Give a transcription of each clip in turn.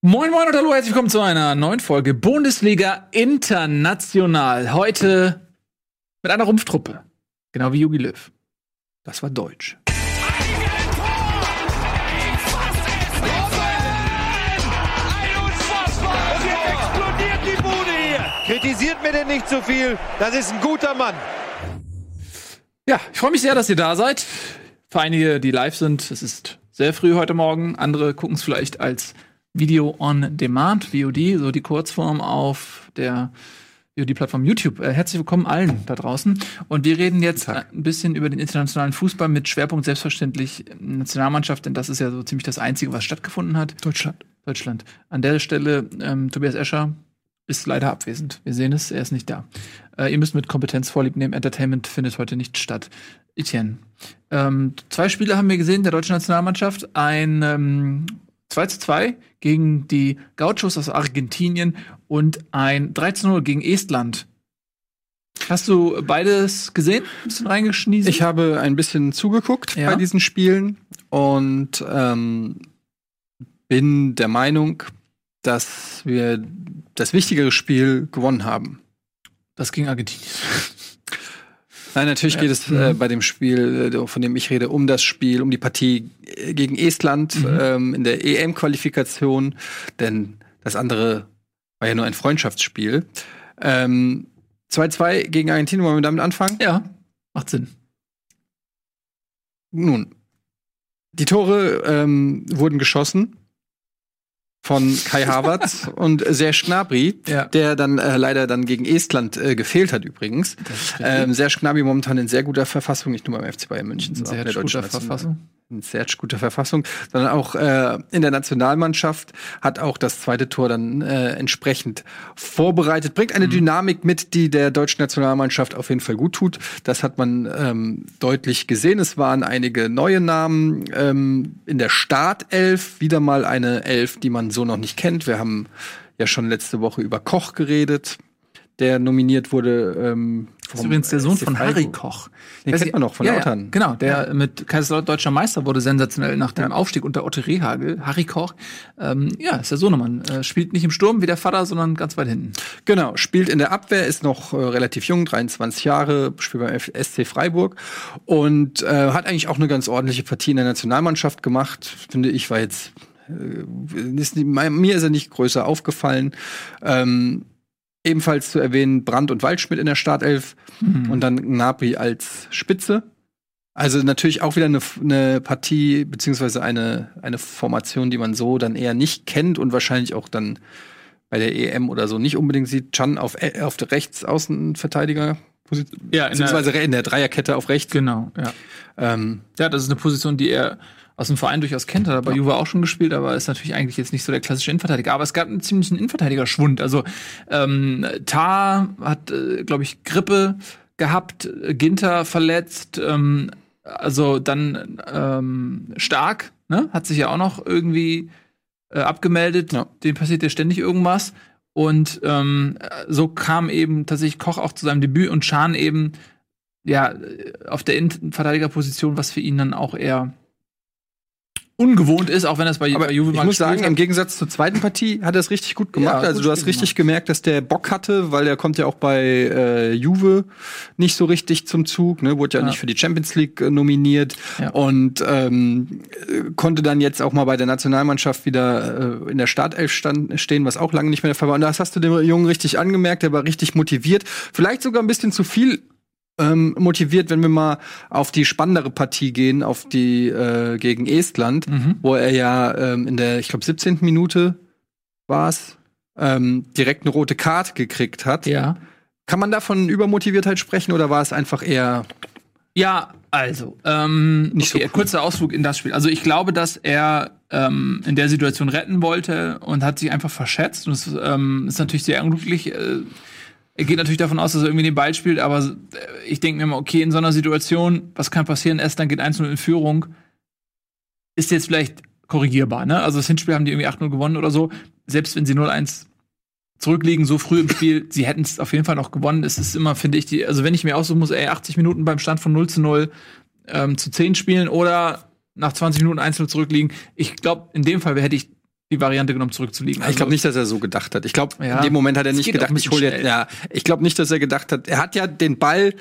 Moin Moin und hallo, herzlich willkommen zu einer neuen Folge Bundesliga International. Heute mit einer Rumpftruppe. Genau wie Jogi Löw. Das war Deutsch. Kritisiert mir denn nicht zu so viel. Das ist ein guter Mann. Ja, ich freue mich sehr, dass ihr da seid. Für einige, die live sind, es ist sehr früh heute Morgen. Andere gucken es vielleicht als Video on Demand, VOD, so die Kurzform auf der VOD-Plattform YouTube. Äh, herzlich willkommen allen da draußen. Und wir reden jetzt ein bisschen über den internationalen Fußball mit Schwerpunkt selbstverständlich Nationalmannschaft, denn das ist ja so ziemlich das Einzige, was stattgefunden hat. Deutschland. Deutschland. An der Stelle ähm, Tobias Escher, ist leider abwesend. Wir sehen es, er ist nicht da. Äh, ihr müsst mit Kompetenz vorlieb nehmen. Entertainment findet heute nicht statt. Etienne. Ähm, zwei Spiele haben wir gesehen der deutschen Nationalmannschaft. Ein ähm, 2 zu 2 gegen die Gauchos aus Argentinien und ein 3 zu 0 gegen Estland. Hast du beides gesehen? Ein bisschen reingeschniesen? Ich habe ein bisschen zugeguckt ja. bei diesen Spielen und ähm, bin der Meinung, dass wir das wichtigere Spiel gewonnen haben. Das ging Argentinien. Nein, natürlich ja. geht es äh, mhm. bei dem Spiel, äh, von dem ich rede, um das Spiel, um die Partie äh, gegen Estland mhm. ähm, in der EM-Qualifikation, denn das andere war ja nur ein Freundschaftsspiel. 2-2 ähm, gegen Argentinien, wollen wir damit anfangen? Ja, macht Sinn. Nun, die Tore ähm, wurden geschossen von Kai Havertz und Serge Gnabry, ja. der dann äh, leider dann gegen Estland äh, gefehlt hat übrigens. Ähm, Serge Gnabry momentan in sehr guter Verfassung, nicht nur beim FC Bayern München, sondern auch in der deutschen Verfassung in sehr guter Verfassung, sondern auch äh, in der Nationalmannschaft hat auch das zweite Tor dann äh, entsprechend vorbereitet. Bringt eine mhm. Dynamik mit, die der deutschen Nationalmannschaft auf jeden Fall gut tut. Das hat man ähm, deutlich gesehen. Es waren einige neue Namen ähm, in der Startelf. Wieder mal eine Elf, die man so noch nicht kennt. Wir haben ja schon letzte Woche über Koch geredet der nominiert wurde. Ähm, das ist übrigens der Sohn von Harry Koch. Den kennt man noch von ja, Lautern. Ja, genau, der ja. mit Kaiserslautern deutscher Meister wurde sensationell nach dem ja. Aufstieg unter Otto Rehagel. Harry Koch, ähm, ja, ist der Sohnemann. Äh, spielt nicht im Sturm wie der Vater, sondern ganz weit hinten. Genau, spielt in der Abwehr, ist noch äh, relativ jung, 23 Jahre, spielt beim SC Freiburg und äh, hat eigentlich auch eine ganz ordentliche Partie in der Nationalmannschaft gemacht. Finde ich, war jetzt äh, ist, mir ist er nicht größer aufgefallen. Ähm, Ebenfalls zu erwähnen Brandt und Waldschmidt in der Startelf mhm. und dann Gnabry als Spitze. Also natürlich auch wieder eine, eine Partie beziehungsweise eine, eine Formation, die man so dann eher nicht kennt und wahrscheinlich auch dann bei der EM oder so nicht unbedingt sieht. Chan auf, äh, auf der Rechtsaußenverteidiger Position, ja, in beziehungsweise der, in der Dreierkette auf rechts. Genau, ja. Ähm, ja, das ist eine Position, die er aus dem Verein durchaus kennt, hat er bei ja. Juve auch schon gespielt, aber ist natürlich eigentlich jetzt nicht so der klassische Innenverteidiger. Aber es gab einen ziemlichen Innenverteidiger-Schwund. Also ähm, Tar hat, äh, glaube ich, Grippe gehabt, Ginter verletzt, ähm, also dann ähm, Stark, ne, hat sich ja auch noch irgendwie äh, abgemeldet. Ja. Dem passiert ja ständig irgendwas. Und ähm, so kam eben tatsächlich Koch auch zu seinem Debüt und Schahn eben ja auf der Innenverteidigerposition, was für ihn dann auch eher ungewohnt ist, auch wenn das bei, Aber bei Juve Ich muss sagen, hat. im Gegensatz zur zweiten Partie hat er es richtig gut gemacht. Ja, also du hast richtig gemacht. gemerkt, dass der Bock hatte, weil er kommt ja auch bei äh, Juve nicht so richtig zum Zug, ne? wurde ja, ja. nicht für die Champions League äh, nominiert ja. und ähm, konnte dann jetzt auch mal bei der Nationalmannschaft wieder äh, in der Startelf stand, stehen, was auch lange nicht mehr der Fall war. Und das hast du dem Jungen richtig angemerkt, der war richtig motiviert, vielleicht sogar ein bisschen zu viel ähm, motiviert, wenn wir mal auf die spannendere Partie gehen, auf die äh, gegen Estland, mhm. wo er ja ähm, in der, ich glaube, 17. Minute war es, ähm, direkt eine rote Karte gekriegt hat. Ja. Kann man da von Übermotiviertheit sprechen oder war es einfach eher ja, also, ähm, nicht okay, so cool. kurzer Ausflug in das Spiel. Also ich glaube, dass er ähm, in der Situation retten wollte und hat sich einfach verschätzt. Und es ähm, ist natürlich sehr unglücklich. Äh, er geht natürlich davon aus, dass er irgendwie den Ball spielt, aber äh, ich denke mir immer, okay, in so einer Situation, was kann passieren? Erst dann geht 1-0 in Führung. Ist jetzt vielleicht korrigierbar, ne? Also das Hinspiel haben die irgendwie 8-0 gewonnen oder so. Selbst wenn sie 0-1 zurückliegen, so früh im Spiel, sie hätten es auf jeden Fall noch gewonnen. Es ist immer, finde ich, die, also wenn ich mir aussuchen muss, ey, 80 Minuten beim Stand von 0 zu 0 ähm, zu 10 spielen oder nach 20 Minuten 1-0 zurückliegen. Ich glaube, in dem Fall hätte ich die Variante genommen, zurückzuliegen. Also, ich glaube nicht, dass er so gedacht hat. Ich glaube, ja, in dem Moment hat er nicht gedacht, ich hole jetzt. Ja, ich glaube nicht, dass er gedacht hat. Er hat ja den Ball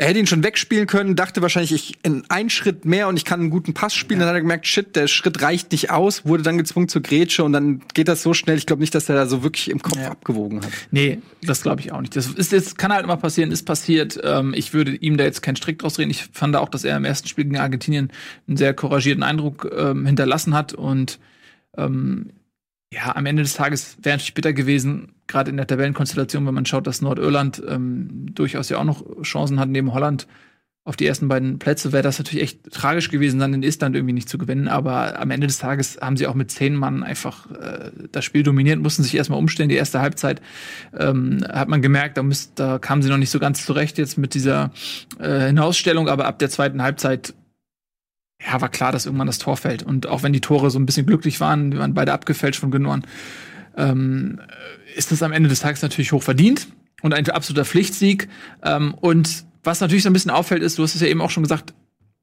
er hätte ihn schon wegspielen können, dachte wahrscheinlich, ich in einen Schritt mehr und ich kann einen guten Pass spielen. Ja. Dann hat er gemerkt, shit, der Schritt reicht nicht aus, wurde dann gezwungen zur Grätsche und dann geht das so schnell. Ich glaube nicht, dass er da so wirklich im Kopf ja. abgewogen hat. Nee, das glaube ich auch nicht. Das ist jetzt, kann halt immer passieren, ist passiert. Ähm, ich würde ihm da jetzt keinen Strick draus drehen. Ich fand auch, dass er im ersten Spiel gegen Argentinien einen sehr couragierten Eindruck ähm, hinterlassen hat und ähm, ja, am Ende des Tages wäre natürlich bitter gewesen, gerade in der Tabellenkonstellation, wenn man schaut, dass Nordirland ähm, durchaus ja auch noch Chancen hat, neben Holland auf die ersten beiden Plätze, wäre das natürlich echt tragisch gewesen, dann in Island irgendwie nicht zu gewinnen. Aber am Ende des Tages haben sie auch mit zehn Mann einfach äh, das Spiel dominiert, mussten sich erstmal umstellen. Die erste Halbzeit ähm, hat man gemerkt, da, müsst, da kamen sie noch nicht so ganz zurecht jetzt mit dieser äh, Hinausstellung, aber ab der zweiten Halbzeit ja, war klar, dass irgendwann das Tor fällt. Und auch wenn die Tore so ein bisschen glücklich waren, die waren beide abgefälscht von Genoan, ähm, ist das am Ende des Tages natürlich hoch verdient und ein absoluter Pflichtsieg. Ähm, und was natürlich so ein bisschen auffällt, ist, du hast es ja eben auch schon gesagt,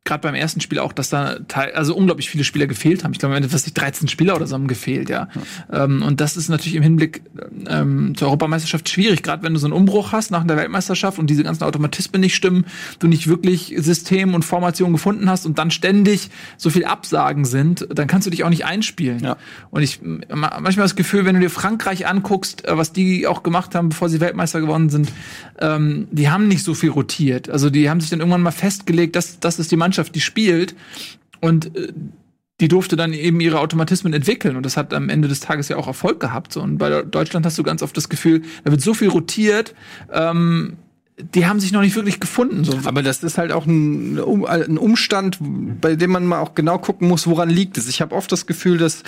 gerade beim ersten Spiel auch, dass da also unglaublich viele Spieler gefehlt haben. Ich glaube, am Ende fast 13 Spieler oder so haben gefehlt, ja. ja. Ähm, und das ist natürlich im Hinblick ähm, zur Europameisterschaft schwierig, gerade wenn du so einen Umbruch hast nach der Weltmeisterschaft und diese ganzen Automatismen nicht stimmen, du nicht wirklich System und Formation gefunden hast und dann ständig so viel Absagen sind, dann kannst du dich auch nicht einspielen. Ja. Und ich manchmal das Gefühl, wenn du dir Frankreich anguckst, äh, was die auch gemacht haben, bevor sie Weltmeister geworden sind, ähm, die haben nicht so viel rotiert. Also die haben sich dann irgendwann mal festgelegt, dass das ist die Mannschaft Mannschaft, die spielt. Und äh, die durfte dann eben ihre Automatismen entwickeln und das hat am Ende des Tages ja auch Erfolg gehabt. Und bei Deutschland hast du ganz oft das Gefühl, da wird so viel rotiert, ähm, die haben sich noch nicht wirklich gefunden. So. Aber das ist halt auch ein, ein, Umstand, bei dem man mal auch genau gucken muss, woran liegt es. Ich habe oft das Gefühl, dass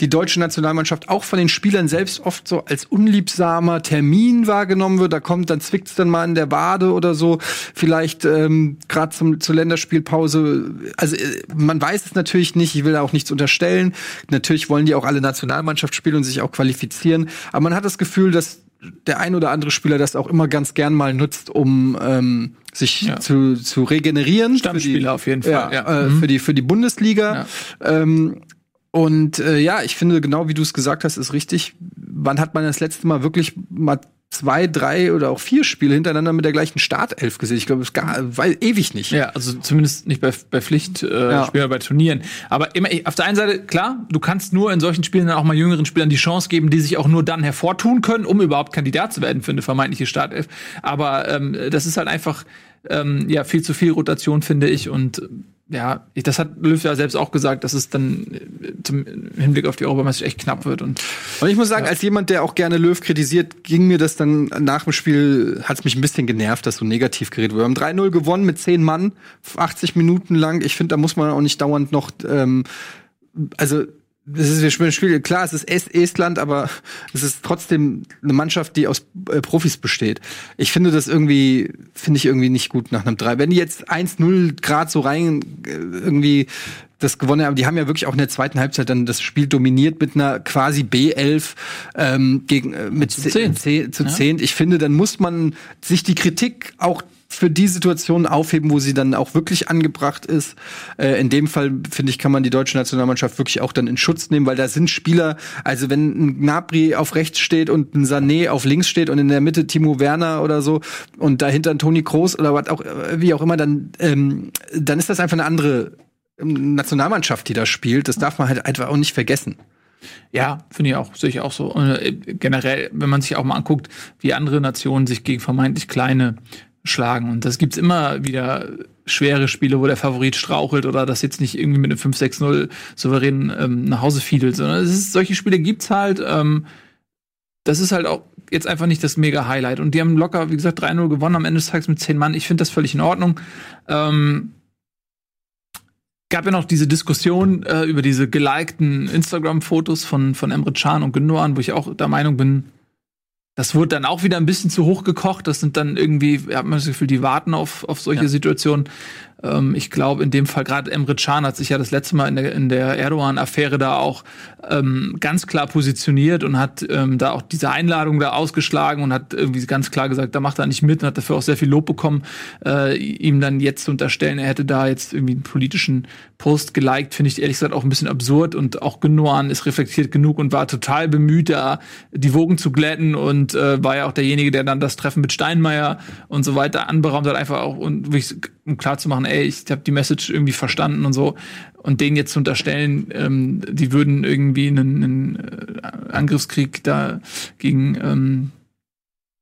die deutsche Nationalmannschaft auch von den Spielern selbst oft so als unliebsamer Termin wahrgenommen wird. Da kommt, dann zwickt's dann mal in der Wade oder so. Vielleicht ähm, gerade zur Länderspielpause. Also äh, man weiß es natürlich nicht. Ich will da auch nichts unterstellen. Natürlich wollen die auch alle Nationalmannschaft spielen und sich auch qualifizieren. Aber man hat das Gefühl, dass der ein oder andere Spieler das auch immer ganz gern mal nutzt, um ähm, sich ja. zu, zu regenerieren. Stammspieler die, auf jeden Fall. Ja, ja. Äh, mhm. für, die, für die Bundesliga. Ähm, und äh, ja, ich finde, genau wie du es gesagt hast, ist richtig. Wann hat man das letzte Mal wirklich mal zwei, drei oder auch vier Spiele hintereinander mit der gleichen Startelf gesehen. Ich glaube, es gar weil ewig nicht. Ja, also zumindest nicht bei, bei Pflichtspielern, äh, ja. bei Turnieren. Aber immer auf der einen Seite, klar, du kannst nur in solchen Spielen dann auch mal jüngeren Spielern die Chance geben, die sich auch nur dann hervortun können, um überhaupt Kandidat zu werden für eine vermeintliche Startelf. Aber ähm, das ist halt einfach ähm, ja viel zu viel Rotation, finde ich. Und ja, das hat Löw ja selbst auch gesagt, dass es dann äh, zum Hinblick auf die Europameisterschaft echt knapp wird. Und, und ich muss sagen, ja. als jemand, der auch gerne Löw kritisiert, ging mir das dann nach dem Spiel, hat es mich ein bisschen genervt, dass so negativ geredet wurde. Wir haben 3-0 gewonnen mit 10 Mann, 80 Minuten lang. Ich finde, da muss man auch nicht dauernd noch, ähm, also das ist ein Spiel, klar, es ist Estland, aber es ist trotzdem eine Mannschaft, die aus äh, Profis besteht. Ich finde das irgendwie, finde ich irgendwie nicht gut nach einem 3. Wenn die jetzt 1-0 Grad so rein äh, irgendwie das gewonnen haben, die haben ja wirklich auch in der zweiten Halbzeit dann das Spiel dominiert mit einer quasi B11 ähm, gegen äh, mit zu 10. Zu 10. Ja. Ich finde, dann muss man sich die Kritik auch für die Situation aufheben, wo sie dann auch wirklich angebracht ist. Äh, in dem Fall, finde ich, kann man die deutsche Nationalmannschaft wirklich auch dann in Schutz nehmen, weil da sind Spieler, also wenn ein Gnabry auf rechts steht und ein Sané auf links steht und in der Mitte Timo Werner oder so und dahinter ein Toni Kroos oder was auch, wie auch immer, dann, ähm, dann ist das einfach eine andere Nationalmannschaft, die da spielt. Das darf man halt einfach auch nicht vergessen. Ja, finde ich auch, sehe ich auch so. Und äh, generell, wenn man sich auch mal anguckt, wie andere Nationen sich gegen vermeintlich kleine schlagen. Und das gibt's immer wieder schwere Spiele, wo der Favorit strauchelt oder das jetzt nicht irgendwie mit einem 5-6-0 souverän ähm, nach Hause fiedelt, sondern es ist, solche Spiele gibt's halt. Ähm, das ist halt auch jetzt einfach nicht das mega Highlight. Und die haben locker, wie gesagt, 3-0 gewonnen am Ende des Tages mit 10 Mann. Ich finde das völlig in Ordnung. Ähm, gab ja noch diese Diskussion äh, über diese gelikten Instagram-Fotos von, von Emre Can und Gündogan, wo ich auch der Meinung bin, das wurde dann auch wieder ein bisschen zu hoch gekocht. Das sind dann irgendwie, hat man das Gefühl, die warten auf, auf solche ja. Situationen. Ähm, ich glaube, in dem Fall gerade Emre Can hat sich ja das letzte Mal in der, in der Erdogan-Affäre da auch ähm, ganz klar positioniert und hat ähm, da auch diese Einladung da ausgeschlagen und hat irgendwie ganz klar gesagt, da macht er nicht mit und hat dafür auch sehr viel Lob bekommen. Äh, ihm dann jetzt zu unterstellen, er hätte da jetzt irgendwie einen politischen Post geliked, finde ich ehrlich gesagt auch ein bisschen absurd und auch Genoan ist reflektiert genug und war total bemüht, da die Wogen zu glätten und äh, war ja auch derjenige, der dann das Treffen mit Steinmeier und so weiter anberaumt hat, einfach auch und um klar zu machen, ey, ich habe die Message irgendwie verstanden und so. Und denen jetzt zu unterstellen, ähm, die würden irgendwie einen, einen äh, Angriffskrieg da gegen ähm,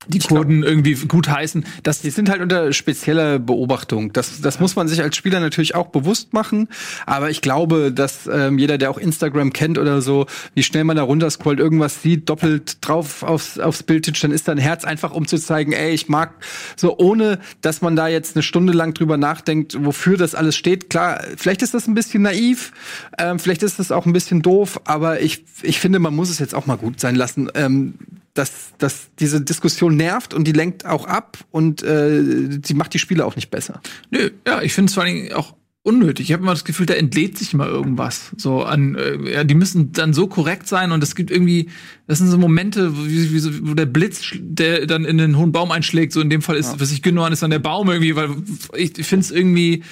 die ich Kurden glaub, irgendwie gut heißen. Das, die sind halt unter spezieller Beobachtung. Das, das muss man sich als Spieler natürlich auch bewusst machen. Aber ich glaube, dass ähm, jeder, der auch Instagram kennt oder so, wie schnell man da runterscrollt, irgendwas sieht, doppelt drauf aufs, aufs Bild titscht, dann ist da ein Herz einfach, um zu zeigen, ey, ich mag so, ohne dass man da jetzt eine Stunde lang drüber nachdenkt, wofür das alles steht. Klar, vielleicht ist das ein bisschen naiv, ähm, vielleicht ist das auch ein bisschen doof, aber ich, ich finde, man muss es jetzt auch mal gut sein lassen. Ähm, dass, dass diese Diskussion nervt und die lenkt auch ab und äh, sie macht die Spiele auch nicht besser. Nö, ja, ich finde es vor allem auch unnötig. Ich habe immer das Gefühl, da entlädt sich mal irgendwas. So an, äh, ja, die müssen dann so korrekt sein und es gibt irgendwie, das sind so Momente, wie, wie, wo der Blitz, der dann in den hohen Baum einschlägt. So in dem Fall ist, ja. was ich genau an ist dann der Baum irgendwie, weil ich, ich finde es irgendwie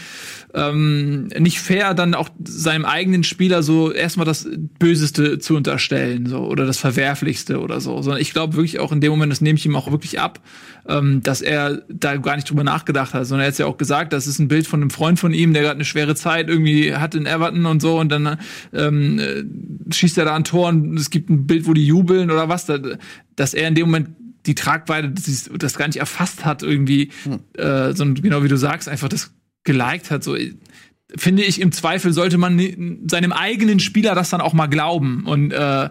ähm, nicht fair, dann auch seinem eigenen Spieler so erstmal das Böseste zu unterstellen, so oder das Verwerflichste oder so. Sondern ich glaube wirklich auch in dem Moment, das nehme ich ihm auch wirklich ab, ähm, dass er da gar nicht drüber nachgedacht hat, sondern er hat ja auch gesagt, das ist ein Bild von einem Freund von ihm, der gerade eine schwere Zeit irgendwie hat in Everton und so und dann ähm, äh, schießt er da ein Tor und es gibt ein Bild, wo die jubeln oder was, dass er in dem Moment die Tragweite das, das gar nicht erfasst hat irgendwie, hm. äh, sondern genau wie du sagst, einfach das geliked hat, so finde ich im Zweifel sollte man seinem eigenen Spieler das dann auch mal glauben und äh,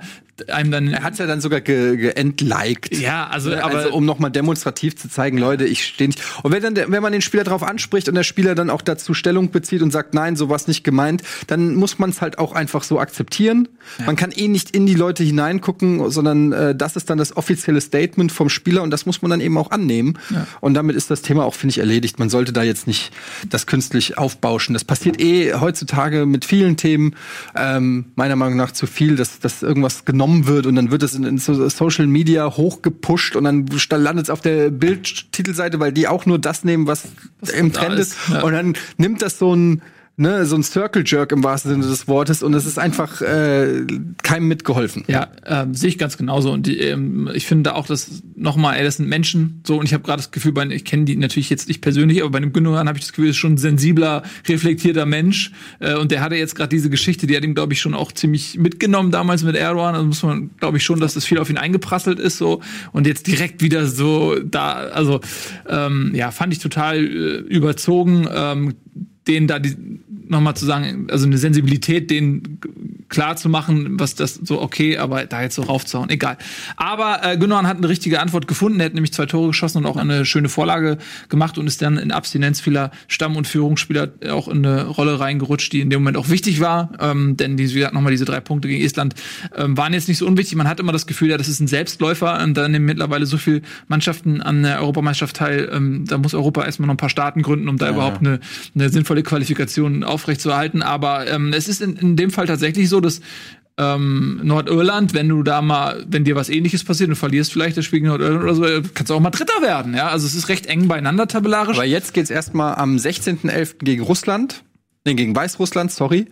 einem dann. Er hat's ja dann sogar geentliked. Ge ja, also, also aber also, um nochmal demonstrativ zu zeigen, Leute, ich stehe nicht. Und wenn dann, wenn man den Spieler darauf anspricht und der Spieler dann auch dazu Stellung bezieht und sagt, nein, sowas nicht gemeint, dann muss man es halt auch einfach so akzeptieren. Ja. Man kann eh nicht in die Leute hineingucken, sondern äh, das ist dann das offizielle Statement vom Spieler und das muss man dann eben auch annehmen. Ja. Und damit ist das Thema auch, finde ich, erledigt. Man sollte da jetzt nicht das künstlich aufbauschen. Das passiert eh heutzutage mit vielen Themen, ähm, meiner Meinung nach zu viel, dass, dass irgendwas genommen genommen wird und dann wird es in, in Social Media hochgepusht und dann landet es auf der Bildtitelseite, weil die auch nur das nehmen, was, was im Trend ist. ist. Ja. Und dann nimmt das so ein ne, so ein Circle Jerk im wahrsten Sinne des Wortes und es ist einfach äh, keinem mitgeholfen. Ja, ähm, sehe ich ganz genauso und die, ähm, ich finde auch, dass nochmal, ey, das sind Menschen so und ich habe gerade das Gefühl, bei, ich kenne die natürlich jetzt nicht persönlich, aber bei einem Gündogan habe ich das Gefühl, ist schon ein sensibler, reflektierter Mensch äh, und der hatte jetzt gerade diese Geschichte, die hat ihm glaube ich schon auch ziemlich mitgenommen damals mit Erdogan, also muss man glaube ich schon, dass das viel auf ihn eingeprasselt ist so und jetzt direkt wieder so da, also ähm, ja, fand ich total äh, überzogen. Ähm, denen da die nochmal zu sagen, also eine Sensibilität, denen klar zu machen, was das so okay, aber da jetzt so raufzuhauen, egal. Aber äh, Gündogan hat eine richtige Antwort gefunden, er hat nämlich zwei Tore geschossen und auch eine schöne Vorlage gemacht und ist dann in Abstinenz vieler Stamm- und Führungsspieler auch in eine Rolle reingerutscht, die in dem Moment auch wichtig war, ähm, denn die, wie gesagt, nochmal diese drei Punkte gegen Estland ähm, waren jetzt nicht so unwichtig. Man hat immer das Gefühl, ja, das ist ein Selbstläufer und da nehmen mittlerweile so viele Mannschaften an der Europameisterschaft teil, ähm, da muss Europa erstmal noch ein paar Staaten gründen, um da ja, überhaupt eine, eine sinnvolle sinnvolle Qualifikation aufrechtzuerhalten. Aber ähm, es ist in, in dem Fall tatsächlich so, dass ähm, Nordirland, wenn du da mal, wenn dir was ähnliches passiert und verlierst vielleicht das Spiel gegen Nordirland oder so, kannst du auch mal Dritter werden, ja. Also es ist recht eng beieinander tabellarisch. Aber jetzt geht's erstmal am 16.11. gegen Russland. Nee, gegen Weißrussland, sorry.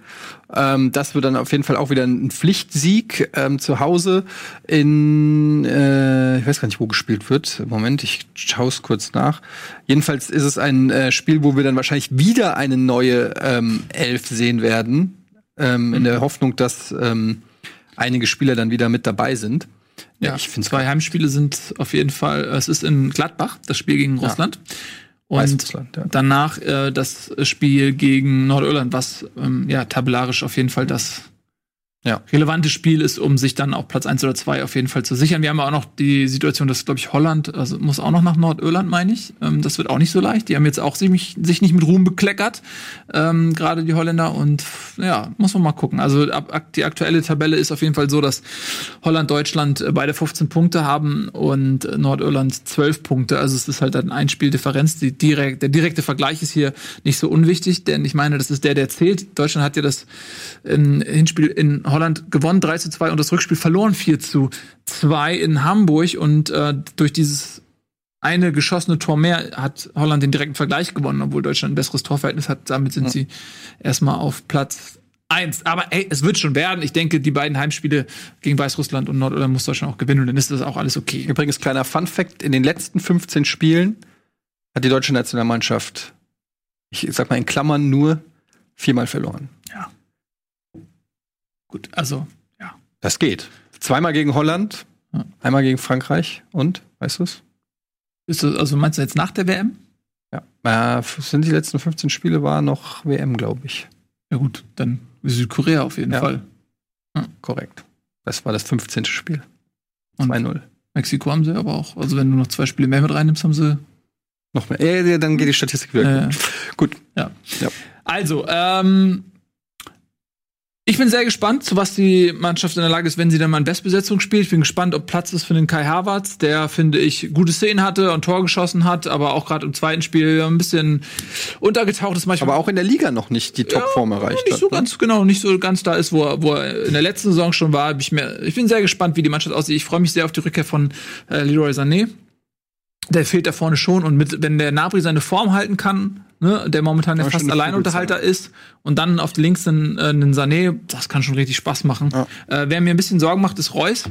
Ähm, das wird dann auf jeden Fall auch wieder ein Pflichtsieg ähm, zu Hause in, äh, ich weiß gar nicht, wo gespielt wird. Moment, ich schaue es kurz nach. Jedenfalls ist es ein äh, Spiel, wo wir dann wahrscheinlich wieder eine neue ähm, Elf sehen werden, ähm, in der Hoffnung, dass ähm, einige Spieler dann wieder mit dabei sind. Ja, ich finde zwei Heimspiele sind auf jeden Fall. Es ist in Gladbach, das Spiel gegen Russland. Ja. Und ja. danach äh, das Spiel gegen Nordirland, was ähm, ja tabellarisch auf jeden Fall das ja. relevantes Spiel ist, um sich dann auch Platz 1 oder 2 auf jeden Fall zu sichern. Wir haben auch noch die Situation, dass, glaube ich, Holland, also muss auch noch nach Nordirland, meine ich. Ähm, das wird auch nicht so leicht. Die haben jetzt auch sich, sich nicht mit Ruhm bekleckert, ähm, gerade die Holländer. Und ja, muss man mal gucken. Also ab, die aktuelle Tabelle ist auf jeden Fall so, dass Holland, Deutschland äh, beide 15 Punkte haben und Nordirland 12 Punkte. Also es ist halt dann ein Spieldifferenz. Die direkt, der direkte Vergleich ist hier nicht so unwichtig, denn ich meine, das ist der, der zählt. Deutschland hat ja das in, Hinspiel in Holland gewonnen 3 zu 2 und das Rückspiel verloren 4 zu 2 in Hamburg und äh, durch dieses eine geschossene Tor mehr hat Holland den direkten Vergleich gewonnen, obwohl Deutschland ein besseres Torverhältnis hat. Damit sind ja. sie erstmal auf Platz 1. Aber ey, es wird schon werden. Ich denke, die beiden Heimspiele gegen Weißrussland und Nordirland muss Deutschland auch gewinnen und dann ist das auch alles okay. Übrigens, kleiner Fun Fact: In den letzten 15 Spielen hat die deutsche Nationalmannschaft, ich sag mal in Klammern, nur viermal verloren. Ja. Gut, also, ja. Das geht. Zweimal gegen Holland, ja. einmal gegen Frankreich und, weißt du es? Ist das, also meinst du jetzt nach der WM? Ja. Äh, sind die letzten 15 Spiele war noch WM, glaube ich. Ja, gut, dann Südkorea auf jeden ja. Fall. Ja. Korrekt. Das war das 15. Spiel. 2-0. Mexiko haben sie aber auch. Also, wenn du noch zwei Spiele mehr mit reinnimmst, haben sie. Noch mehr. Ja, dann geht die Statistik wieder. Äh, gut. Ja. ja. Also, ähm, ich bin sehr gespannt, zu was die Mannschaft in der Lage ist, wenn sie dann mal in Bestbesetzung spielt. Ich bin gespannt, ob Platz ist für den Kai Havertz, der, finde ich, gute Szenen hatte und Tor geschossen hat, aber auch gerade im zweiten Spiel ein bisschen untergetaucht ist manchmal. Aber auch in der Liga noch nicht die Topform ja, erreicht nicht hat. so ne? ganz, genau, nicht so ganz da ist, wo er, wo er in der letzten Saison schon war. Ich, mir, ich bin sehr gespannt, wie die Mannschaft aussieht. Ich freue mich sehr auf die Rückkehr von äh, Leroy Sané der fehlt da vorne schon und mit, wenn der Nabri seine Form halten kann, ne, der momentan ja fast Alleinunterhalter ist und dann auf links einen, äh, einen Sané, das kann schon richtig Spaß machen. Ja. Äh, wer mir ein bisschen Sorgen macht, ist Reus.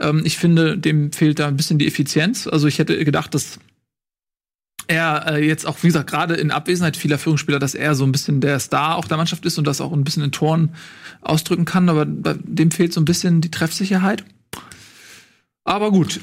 Ähm, ich finde, dem fehlt da ein bisschen die Effizienz. Also ich hätte gedacht, dass er äh, jetzt auch, wie gesagt, gerade in Abwesenheit vieler Führungsspieler, dass er so ein bisschen der Star auch der Mannschaft ist und das auch ein bisschen in Toren ausdrücken kann, aber bei dem fehlt so ein bisschen die Treffsicherheit. Aber gut.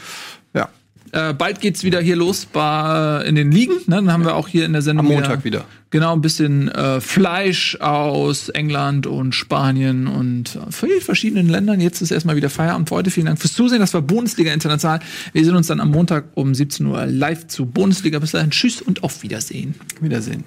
Äh, bald geht's wieder hier los bei, in den Ligen. Ne? Dann haben wir auch hier in der Sendung. Am Montag wieder. wieder. Genau, ein bisschen äh, Fleisch aus England und Spanien und vielen verschiedenen Ländern. Jetzt ist erstmal wieder Feierabend für heute. Vielen Dank fürs Zusehen. Das war Bundesliga International. Wir sehen uns dann am Montag um 17 Uhr live zu Bundesliga. Bis dahin. Tschüss und auf Wiedersehen. Wiedersehen.